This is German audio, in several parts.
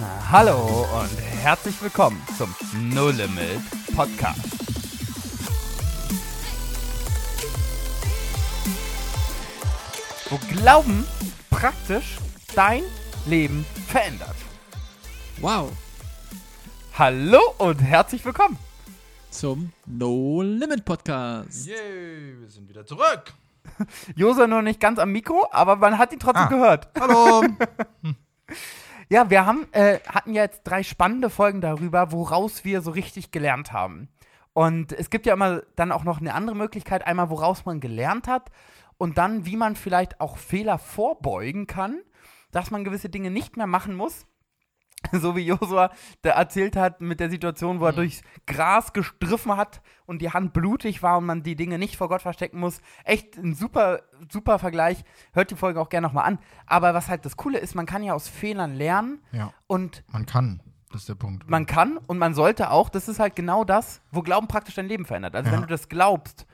Hallo und herzlich willkommen zum No Limit Podcast. Wo Glauben praktisch dein Leben verändert. Wow. Hallo und herzlich willkommen. Zum No Limit Podcast. Yay, wir sind wieder zurück. Josa nur nicht ganz am Mikro, aber man hat ihn trotzdem Ah. gehört. Hallo. Ja, wir haben, äh, hatten ja jetzt drei spannende Folgen darüber, woraus wir so richtig gelernt haben. Und es gibt ja immer dann auch noch eine andere Möglichkeit, einmal woraus man gelernt hat und dann, wie man vielleicht auch Fehler vorbeugen kann, dass man gewisse Dinge nicht mehr machen muss. So wie Josua da erzählt hat mit der Situation, wo er durchs Gras gestriffen hat und die Hand blutig war und man die Dinge nicht vor Gott verstecken muss. Echt ein super, super Vergleich. Hört die Folge auch gerne nochmal an. Aber was halt das Coole ist, man kann ja aus Fehlern lernen ja, und man kann. Das ist der Punkt. man kann und man sollte auch, das ist halt genau das, wo Glauben praktisch dein Leben verändert. Also Ja. wenn du das glaubst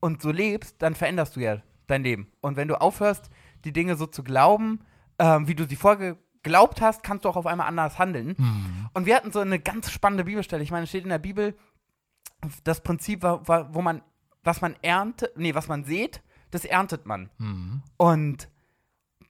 und so lebst, dann veränderst du ja dein Leben. Und wenn du aufhörst, die Dinge so zu glauben, ähm, wie du sie vorher geglaubt hast, kannst du auch auf einmal anders handeln. Hm. Und wir hatten so eine ganz spannende Bibelstelle. Ich meine, es steht in der Bibel, das Prinzip war, war, wo man, was man erntet, nee, was man sät, das erntet man. Mhm. Und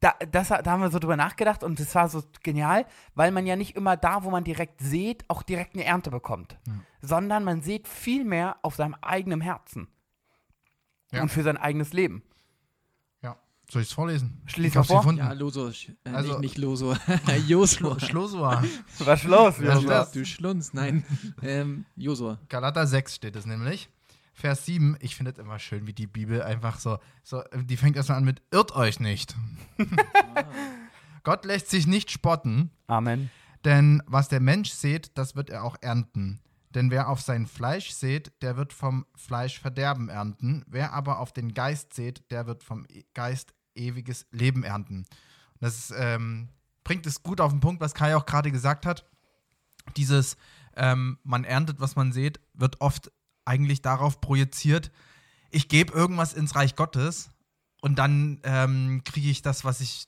da, das, da haben wir so drüber nachgedacht und das war so genial, weil man ja nicht immer da, wo man direkt sät, auch direkt eine Ernte bekommt, sondern man sät viel mehr auf seinem eigenen Herzen Ja. und für sein eigenes Leben. Ja. Soll ich es vorlesen? Schließ ich mal hab's vor. gefunden. Ja, Loso. Äh, Also- nicht, nicht Loso. Josua. Schlosua. Was ist los? Ja, Josua? das- Du Schlunz. Nein. Ähm, Josua. Galater 6 steht es nämlich. Vers 7, ich finde es immer schön, wie die Bibel einfach so, so die fängt erstmal an mit, irrt euch nicht. Gott lässt sich nicht spotten, Amen. denn was der Mensch sät, das wird er auch ernten. Denn wer auf sein Fleisch sät, der wird vom Fleisch Verderben ernten. Wer aber auf den Geist sät, der wird vom E- Geist ewiges Leben ernten. Das ähm, bringt es gut auf den Punkt, was Kai auch gerade gesagt hat. Dieses, ähm, man erntet, was man sät, wird oft eigentlich darauf projiziert, ich gebe irgendwas ins Reich Gottes und dann ähm, kriege ich das, was ich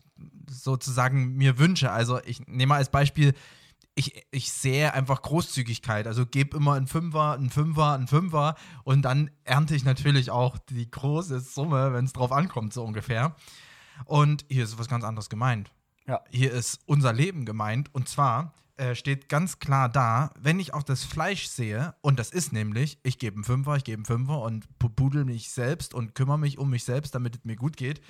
sozusagen mir wünsche. Also ich nehme mal als Beispiel, ich, ich sehe einfach Großzügigkeit. Also gebe immer einen Fünfer, einen Fünfer, einen Fünfer und dann ernte ich natürlich auch die große Summe, wenn es drauf ankommt, so ungefähr. Und hier ist was ganz anderes gemeint. Ja. Hier ist unser Leben gemeint. Und zwar äh, steht ganz klar da, wenn ich auf das Fleisch sehe, und das ist nämlich, ich gebe einen Fünfer, ich gebe einen Fünfer und pudel mich selbst und kümmere mich um mich selbst, damit es mir gut geht,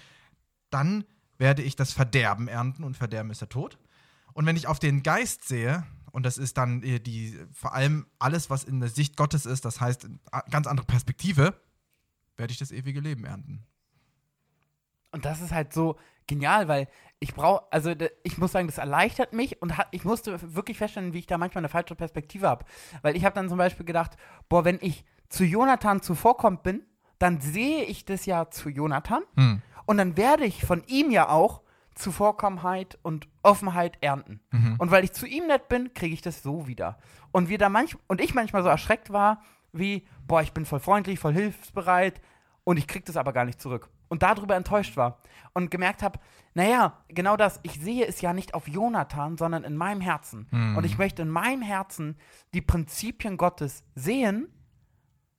dann werde ich das Verderben ernten und Verderben ist der Tod. Und wenn ich auf den Geist sehe, und das ist dann äh, die, vor allem alles, was in der Sicht Gottes ist, das heißt, a- ganz andere Perspektive, werde ich das ewige Leben ernten. Und das ist halt so genial, weil ich brauche, also ich muss sagen, das erleichtert mich und hat, ich musste wirklich feststellen, wie ich da manchmal eine falsche Perspektive habe. Weil ich habe dann zum Beispiel gedacht, boah, wenn ich zu Jonathan zuvorkommt bin, dann sehe ich das ja zu Jonathan Hm. und dann werde ich von ihm ja auch Zuvorkommenheit und Offenheit ernten. Und weil ich zu ihm nett bin, kriege ich das so wieder. Und wir da manch und ich manchmal so erschreckt war, wie, boah, ich bin voll freundlich, voll hilfsbereit und ich kriege das aber gar nicht zurück. Und darüber enttäuscht war. Und gemerkt habe, naja, genau das, ich sehe es ja nicht auf Jonathan, sondern in meinem Herzen. Und ich möchte in meinem Herzen die Prinzipien Gottes sehen,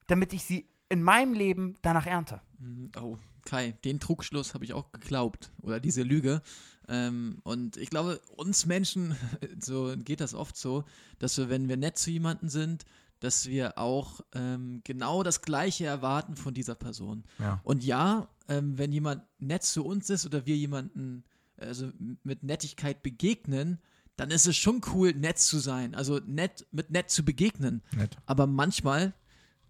damit ich sie in meinem Leben danach ernte. Mm, Oh, Kai, den Trugschluss habe ich auch geglaubt. Oder diese Lüge. Ähm, und ich glaube, uns Menschen, so geht das oft so, dass wir, wenn wir nett zu jemandem sind, dass wir auch ähm, genau das Gleiche erwarten von dieser Person. Ja. Und ja, ähm, wenn jemand nett zu uns ist oder wir jemanden also mit Nettigkeit begegnen, dann ist es schon cool, nett zu sein. Also nett, mit nett zu begegnen. Nett. Aber manchmal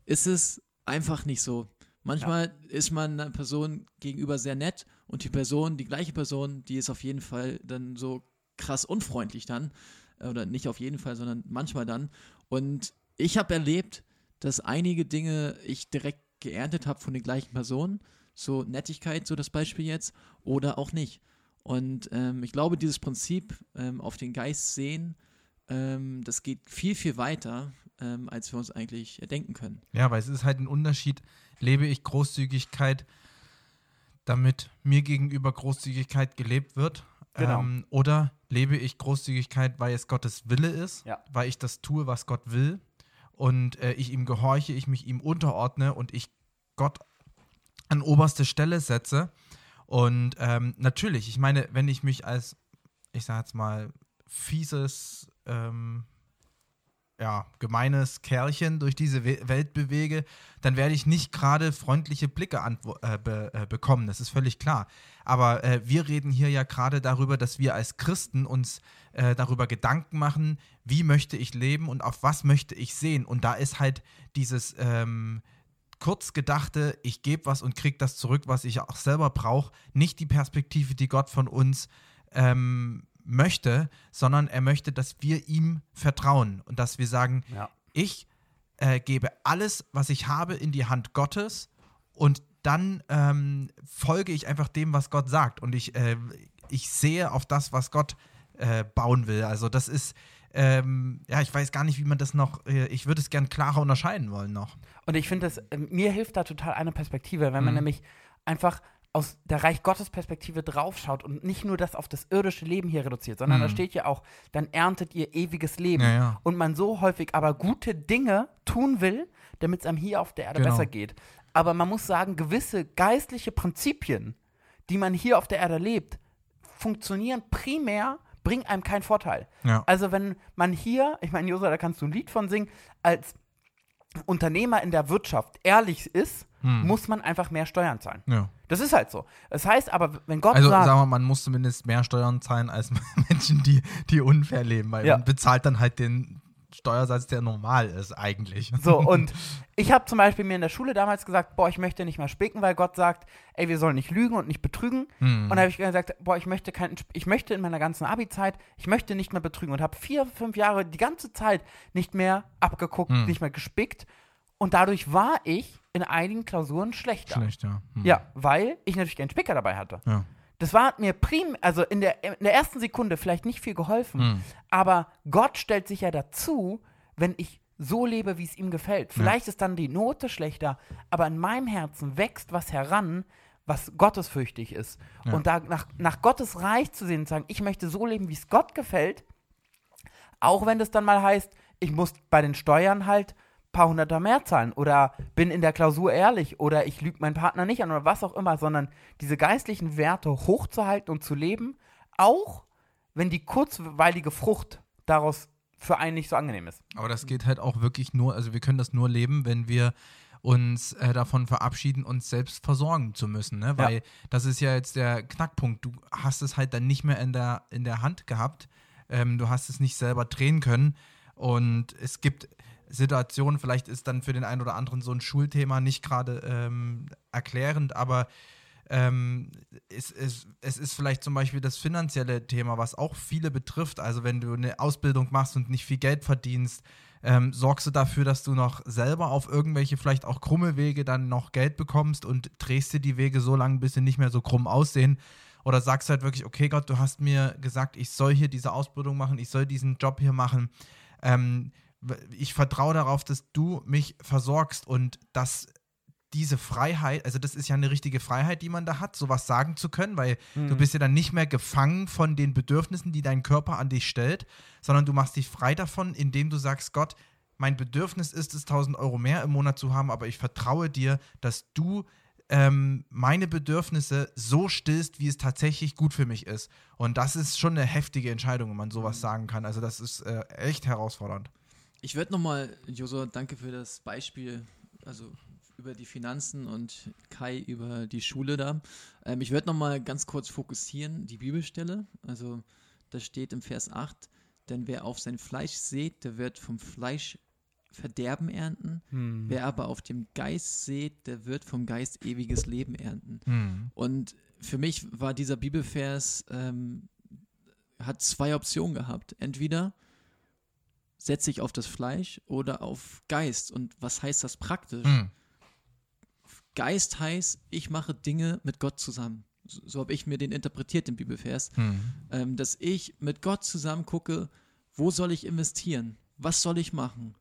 ist es einfach nicht so. Manchmal ist man einer Person gegenüber sehr nett und die Person, die gleiche Person, die ist auf jeden Fall dann so krass unfreundlich dann. Äh, Oder nicht auf jeden Fall, sondern manchmal dann. Und ich habe erlebt, dass einige Dinge ich direkt geerntet habe von den gleichen Personen. So Nettigkeit, so das Beispiel jetzt, oder auch nicht. Und ähm, ich glaube, dieses Prinzip ähm, auf den Geist sehen, ähm, das geht viel, viel weiter, ähm, als wir uns eigentlich denken können. Ja, weil es ist halt ein Unterschied, lebe ich Großzügigkeit, damit mir gegenüber Großzügigkeit gelebt wird. Genau. Ähm, oder lebe ich Großzügigkeit, weil es Gottes Wille ist, Ja. weil ich das tue, was Gott will und äh, ich ihm gehorche, ich mich ihm unterordne und ich Gott an oberste Stelle setze. Und ähm, natürlich, ich meine, wenn ich mich als, ich sag jetzt mal, fieses, ähm, ja, gemeines Kerlchen durch diese We Welt bewege, dann werde ich nicht gerade freundliche Blicke äh, be äh, bekommen. Das ist völlig klar. Aber äh, wir reden hier ja gerade darüber, dass wir als Christen uns äh, darüber Gedanken machen, wie möchte ich leben und auf was möchte ich sehen. Und da ist halt dieses ähm, kurz gedachte, ich gebe was und krieg das zurück, was ich auch selber brauche, nicht die Perspektive, die Gott von uns ähm, möchte, sondern er möchte, dass wir ihm vertrauen und dass wir sagen, Ja. ich äh, gebe alles, was ich habe, in die Hand Gottes und dann ähm, folge ich einfach dem, was Gott sagt und ich, äh, ich sehe auf das, was Gott äh, bauen will. Also das ist, ähm, ja, ich weiß gar nicht, wie man das noch, äh, ich würde es gern klarer unterscheiden wollen noch. Und ich finde, äh, mir hilft da total eine Perspektive, wenn man Mhm. nämlich einfach aus der Reich Gottes Perspektive draufschaut und nicht nur das auf das irdische Leben hier reduziert, sondern da Mhm. steht ja auch, dann erntet ihr ewiges Leben. Ja, ja. Und man so häufig aber gute Dinge tun will, damit es einem hier auf der Erde Genau. besser geht. Aber man muss sagen, gewisse geistliche Prinzipien, die man hier auf der Erde lebt, funktionieren primär, bringen einem keinen Vorteil. Ja. Also wenn man hier, ich meine, Josa, da kannst du ein Lied von singen, als Unternehmer in der Wirtschaft ehrlich ist, Hm. muss man einfach mehr Steuern zahlen. ja. Das ist halt so. Das heißt aber, wenn Gott Also sagt, sagen wir, man muss zumindest mehr Steuern zahlen als Menschen, die, die unfair leben, weil Ja. man bezahlt dann halt den Steuersatz, der normal ist eigentlich. so, und ich habe zum Beispiel mir in der Schule damals gesagt, boah, ich möchte nicht mehr spicken, weil Gott sagt, ey, wir sollen nicht lügen und nicht betrügen. Hm. Und da habe ich gesagt, boah, ich möchte kein, ich möchte in meiner ganzen Abi-Zeit, ich möchte nicht mehr betrügen und habe vier, fünf Jahre die ganze Zeit nicht mehr abgeguckt, Hm. nicht mehr gespickt. Und dadurch war ich in einigen Klausuren schlechter. Schlecht, ja. Hm. Ja, weil ich natürlich keinen Spicker dabei hatte. Ja. Das war mir prim, also in der, in der ersten Sekunde vielleicht nicht viel geholfen, Hm. aber Gott stellt sich ja dazu, wenn ich so lebe, wie es ihm gefällt. Vielleicht ist dann die Note schlechter, aber in meinem Herzen wächst was heran, was gottesfürchtig ist. Ja. Und da nach, nach Gottes Reich zu sehen und sagen, ich möchte so leben, wie es Gott gefällt, auch wenn das dann mal heißt, ich muss bei den Steuern halt paar Hunderter mehr zahlen oder bin in der Klausur ehrlich oder ich lüge meinen Partner nicht an oder was auch immer, sondern diese geistlichen Werte hochzuhalten und zu leben, auch wenn die kurzweilige Frucht daraus für einen nicht so angenehm ist. Aber das geht halt auch wirklich nur, also wir können das nur leben, wenn wir uns äh, davon verabschieden, uns selbst versorgen zu müssen, ne? Weil das ist ja jetzt der Knackpunkt. Du hast es halt dann nicht mehr in der, in der Hand gehabt. Ähm, du hast es nicht selber drehen können. Und es gibt Situationen, vielleicht ist dann für den einen oder anderen so ein Schulthema nicht gerade ähm, erklärend, aber ähm, es, es, es ist vielleicht zum Beispiel das finanzielle Thema, was auch viele betrifft. Also wenn du eine Ausbildung machst und nicht viel Geld verdienst, ähm, sorgst du dafür, dass du noch selber auf irgendwelche vielleicht auch krumme Wege dann noch Geld bekommst und drehst dir die Wege so lange, bis sie nicht mehr so krumm aussehen. Oder sagst halt wirklich, okay Gott, du hast mir gesagt, ich soll hier diese Ausbildung machen, ich soll diesen Job hier machen. Ähm, ich vertraue darauf, dass du mich versorgst und dass diese Freiheit, also das ist ja eine richtige Freiheit, die man da hat, sowas sagen zu können, weil du bist ja dann nicht mehr gefangen von den Bedürfnissen, die dein Körper an dich stellt, sondern du machst dich frei davon, indem du sagst, Gott, mein Bedürfnis ist es, 1000 Euro mehr im Monat zu haben, aber ich vertraue dir, dass du ähm, meine Bedürfnisse so stillst, wie es tatsächlich gut für mich ist. Und das ist schon eine heftige Entscheidung, wenn man sowas sagen kann. Also das ist äh, echt herausfordernd. Ich würde nochmal, Josua, danke für das Beispiel, also über die Finanzen und Kai über die Schule da. Ähm, ich würde nochmal ganz kurz fokussieren, die Bibelstelle. Also da steht im Vers 8, denn wer auf sein Fleisch sät, der wird vom Fleisch Verderben ernten. Wer aber auf dem Geist sät, der wird vom Geist ewiges Leben ernten. Hm. Und für mich war dieser Bibelvers, ähm, hat zwei Optionen gehabt. Entweder setze ich auf das Fleisch oder auf Geist. Und was heißt das praktisch? Hm. Geist heißt, ich mache Dinge mit Gott zusammen. So, so habe ich mir den interpretiert, den Bibelvers. Hm. Ähm, dass ich mit Gott zusammen gucke, wo soll ich investieren? Was soll ich machen?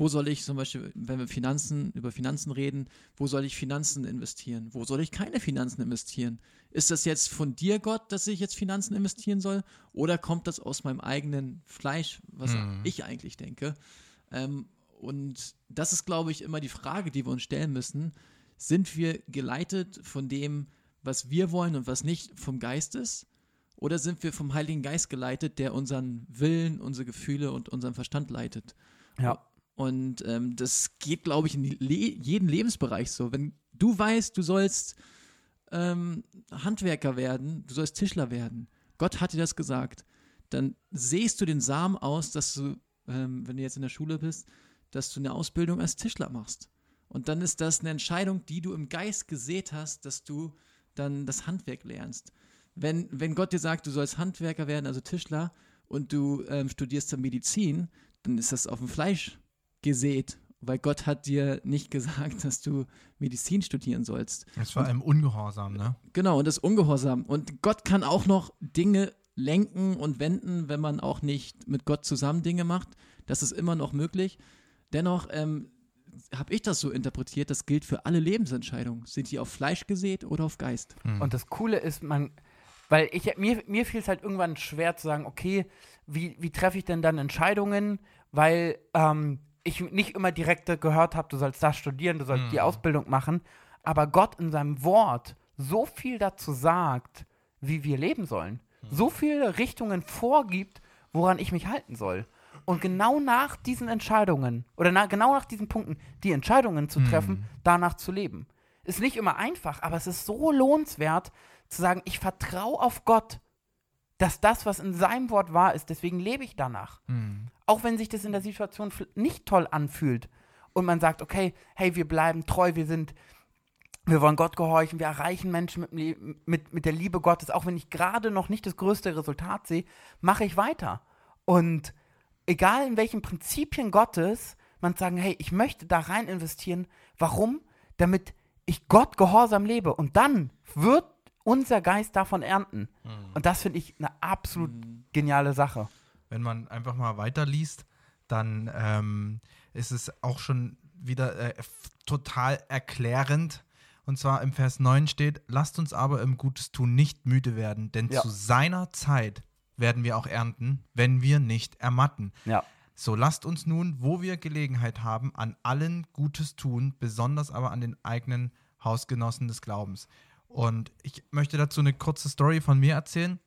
Wo soll ich zum Beispiel, wenn wir Finanzen, über Finanzen reden, wo soll ich Finanzen investieren? Wo soll ich keine Finanzen investieren? Ist das jetzt von dir, Gott, dass ich jetzt Finanzen investieren soll? Oder kommt das aus meinem eigenen Fleisch, was Mhm. ich eigentlich denke? Ähm, und das ist, glaube ich, immer die Frage, die wir uns stellen müssen. Sind wir geleitet von dem, was wir wollen und was nicht vom Geist ist? Oder sind wir vom Heiligen Geist geleitet, der unseren Willen, unsere Gefühle und unseren Verstand leitet? Ja. Und ähm, das geht, glaube ich, in Le jeden Lebensbereich so. Wenn du weißt, du sollst ähm, Handwerker werden, du sollst Tischler werden, Gott hat dir das gesagt, dann sähst du den Samen aus, dass du, ähm, wenn du jetzt in der Schule bist, dass du eine Ausbildung als Tischler machst. Und dann ist das eine Entscheidung, die du im Geist gesät hast, dass du dann das Handwerk lernst. Wenn, wenn Gott dir sagt, du sollst Handwerker werden, also Tischler, und du ähm, studierst dann Medizin, dann ist das auf dem Fleisch gesät, weil Gott hat dir nicht gesagt, dass du Medizin studieren sollst. Das ist vor allem Ungehorsam, ne? Genau, und das ist Ungehorsam. Und Gott kann auch noch Dinge lenken und wenden, wenn man auch nicht mit Gott zusammen Dinge macht. Das ist immer noch möglich. Dennoch ähm, habe ich das so interpretiert, das gilt für alle Lebensentscheidungen. Sind die auf Fleisch gesät oder auf Geist? Hm. Und das Coole ist, man, weil ich, mir, mir fiel es halt irgendwann schwer zu sagen, okay, wie, wie treffe ich denn dann Entscheidungen, weil ähm, ich nicht immer direkt gehört habe, du sollst das studieren, du sollst die Mhm. Ausbildung machen, aber Gott in seinem Wort so viel dazu sagt, wie wir leben sollen, so viele Richtungen vorgibt, woran ich mich halten soll. Und genau nach diesen Entscheidungen oder na, genau nach diesen Punkten die Entscheidungen zu treffen, danach zu leben. Ist nicht immer einfach, aber es ist so lohnenswert zu sagen, ich vertraue auf Gott, dass das, was in seinem Wort wahr ist, deswegen lebe ich danach. Hm. Auch wenn sich das in der Situation nicht toll anfühlt und man sagt, okay, hey, wir bleiben treu, wir sind, wir wollen Gott gehorchen, wir erreichen Menschen mit, mit, mit der Liebe Gottes, auch wenn ich gerade noch nicht das größte Resultat sehe, mache ich weiter. Und egal in welchen Prinzipien Gottes, man sagen, hey, ich möchte da rein investieren. Warum? Damit ich Gott gehorsam lebe. Und dann wird unser Geist davon ernten. Und das finde ich eine absolut geniale Sache. Wenn man einfach mal weiterliest, dann ähm, ist es auch schon wieder äh, total erklärend. Und zwar im Vers 9 steht, lasst uns aber im Gutes tun nicht müde werden, denn Ja. zu seiner Zeit werden wir auch ernten, wenn wir nicht ermatten. Ja. So lasst uns nun, wo wir Gelegenheit haben, an allen Gutes tun, besonders aber an den eigenen Hausgenossen des Glaubens. Und ich möchte dazu eine kurze Story von mir erzählen.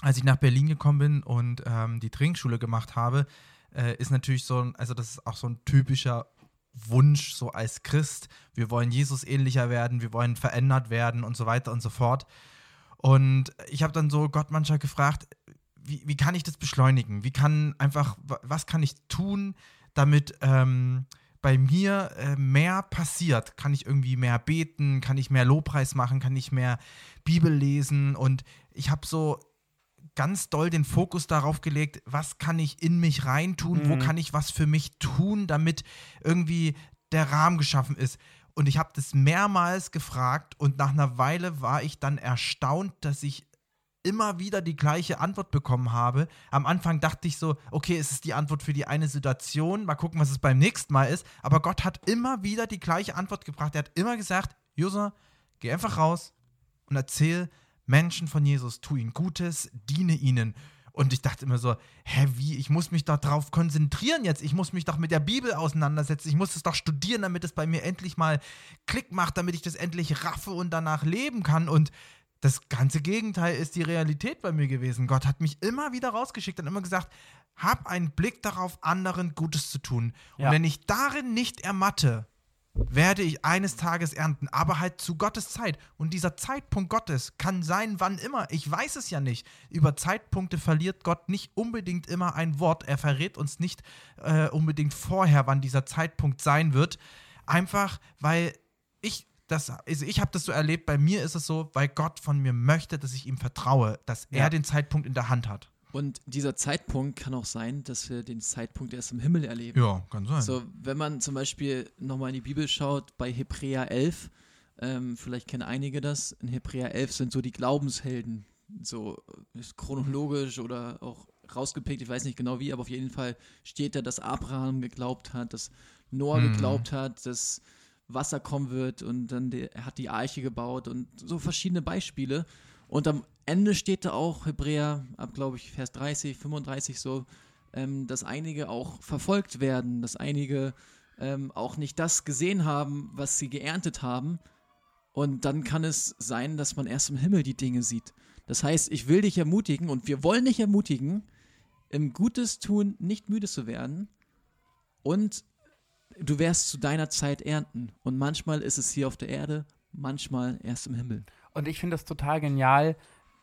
Als ich nach Berlin gekommen bin und ähm, die Trinkschule gemacht habe, äh, ist natürlich so ein, also das ist auch so ein typischer Wunsch, so als Christ. Wir wollen Jesus ähnlicher werden, wir wollen verändert werden und so weiter und so fort. Und ich habe dann so Gott manchmal gefragt, wie, wie kann ich das beschleunigen? Wie kann einfach, wa- was kann ich tun, damit ähm, bei mir äh, mehr passiert? Kann ich irgendwie mehr beten? Kann ich mehr Lobpreis machen? Kann ich mehr Bibel lesen? Und ich habe so ganz doll den Fokus darauf gelegt, was kann ich in mich reintun? Wo Mhm. kann ich was für mich tun, damit irgendwie der Rahmen geschaffen ist? Und ich habe das mehrmals gefragt und nach einer Weile war ich dann erstaunt, dass ich immer wieder die gleiche Antwort bekommen habe. Am Anfang dachte ich so, okay, es ist die Antwort für die eine Situation, mal gucken, was es beim nächsten Mal ist. Aber Gott hat immer wieder die gleiche Antwort gebracht. Er hat immer gesagt, Josa, geh einfach raus und erzähl Menschen von Jesus, tu ihnen Gutes, diene ihnen. Und ich dachte immer so, hä, wie, ich muss mich doch darauf konzentrieren jetzt, ich muss mich doch mit der Bibel auseinandersetzen, ich muss es doch studieren, damit es bei mir endlich mal Klick macht, damit ich das endlich raffe und danach leben kann. Und das ganze Gegenteil ist die Realität bei mir gewesen. Gott hat mich immer wieder rausgeschickt und immer gesagt, hab einen Blick darauf, anderen Gutes zu tun. Und Ja. wenn ich darin nicht ermatte, werde ich eines Tages ernten, aber halt zu Gottes Zeit. Und dieser Zeitpunkt Gottes kann sein, wann immer. Ich weiß es ja nicht. Über Zeitpunkte verliert Gott nicht unbedingt immer ein Wort. Er verrät uns nicht äh, unbedingt vorher, wann dieser Zeitpunkt sein wird. Einfach, weil ich das, also ich habe das so erlebt, bei mir ist es so, weil Gott von mir möchte, dass ich ihm vertraue, dass er Ja. den Zeitpunkt in der Hand hat. Und dieser Zeitpunkt kann auch sein, dass wir den Zeitpunkt erst im Himmel erleben. Ja, kann sein. So, wenn man zum Beispiel nochmal in die Bibel schaut, bei Hebräer 11, ähm, vielleicht kennen einige das, in Hebräer 11 sind so die Glaubenshelden, so äh, chronologisch oder auch rausgepickt, ich weiß nicht genau wie, aber auf jeden Fall steht da, dass Abraham geglaubt hat, dass Noah Mhm. geglaubt hat, dass Wasser kommen wird und dann die, er hat die Arche gebaut und so verschiedene Beispiele. Und am Ende steht da auch Hebräer ab, glaube ich, Vers 30, 35 so, ähm, dass einige auch verfolgt werden, dass einige ähm, auch nicht das gesehen haben, was sie geerntet haben. Und dann kann es sein, dass man erst im Himmel die Dinge sieht. Das heißt, ich will dich ermutigen und wir wollen dich ermutigen, im Gutes tun nicht müde zu werden und du wirst zu deiner Zeit ernten. Und manchmal ist es hier auf der Erde, manchmal erst im Himmel. Und ich finde es total genial,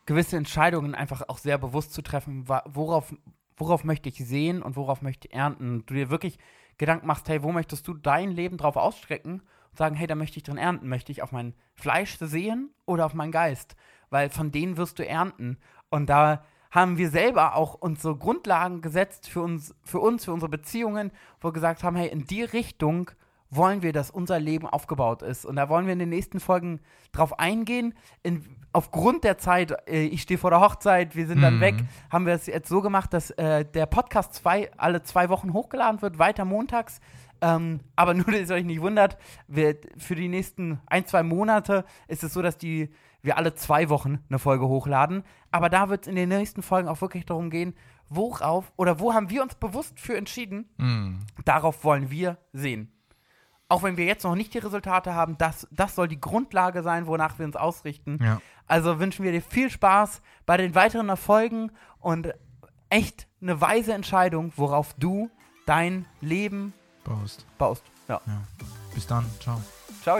gewisse Entscheidungen einfach auch sehr bewusst zu treffen, worauf, worauf möchte ich sehen und worauf möchte ich ernten. Du dir wirklich Gedanken machst, hey, wo möchtest du dein Leben drauf ausstrecken und sagen, hey, da möchte ich drin ernten. Möchte ich auf mein Fleisch sehen oder auf meinen Geist? Weil von denen wirst du ernten. Und da haben wir selber auch unsere Grundlagen gesetzt für uns, für uns, für unsere Beziehungen, wo wir gesagt haben, hey, in die Richtung wollen wir, dass unser Leben aufgebaut ist. Und da wollen wir in den nächsten Folgen drauf eingehen. In, aufgrund der Zeit, äh, ich stehe vor der Hochzeit, wir sind dann Mhm. weg, haben wir es jetzt so gemacht, dass äh, der Podcast zwei, alle zwei Wochen hochgeladen wird, weiter montags. Ähm, aber nur, dass ihr euch nicht wundert, wir, für die nächsten ein, zwei Monate ist es so, dass die, wir alle zwei Wochen eine Folge hochladen. Aber da wird es in den nächsten Folgen auch wirklich darum gehen, worauf oder wo haben wir uns bewusst für entschieden, Mhm. darauf wollen wir sehen. Auch wenn wir jetzt noch nicht die Resultate haben, das, das soll die Grundlage sein, wonach wir uns ausrichten. Ja. Also wünschen wir dir viel Spaß bei den weiteren Erfolgen und echt eine weise Entscheidung, worauf du dein Leben Prost. baust. Ja. Ja. Bis dann. Ciao. Ciao.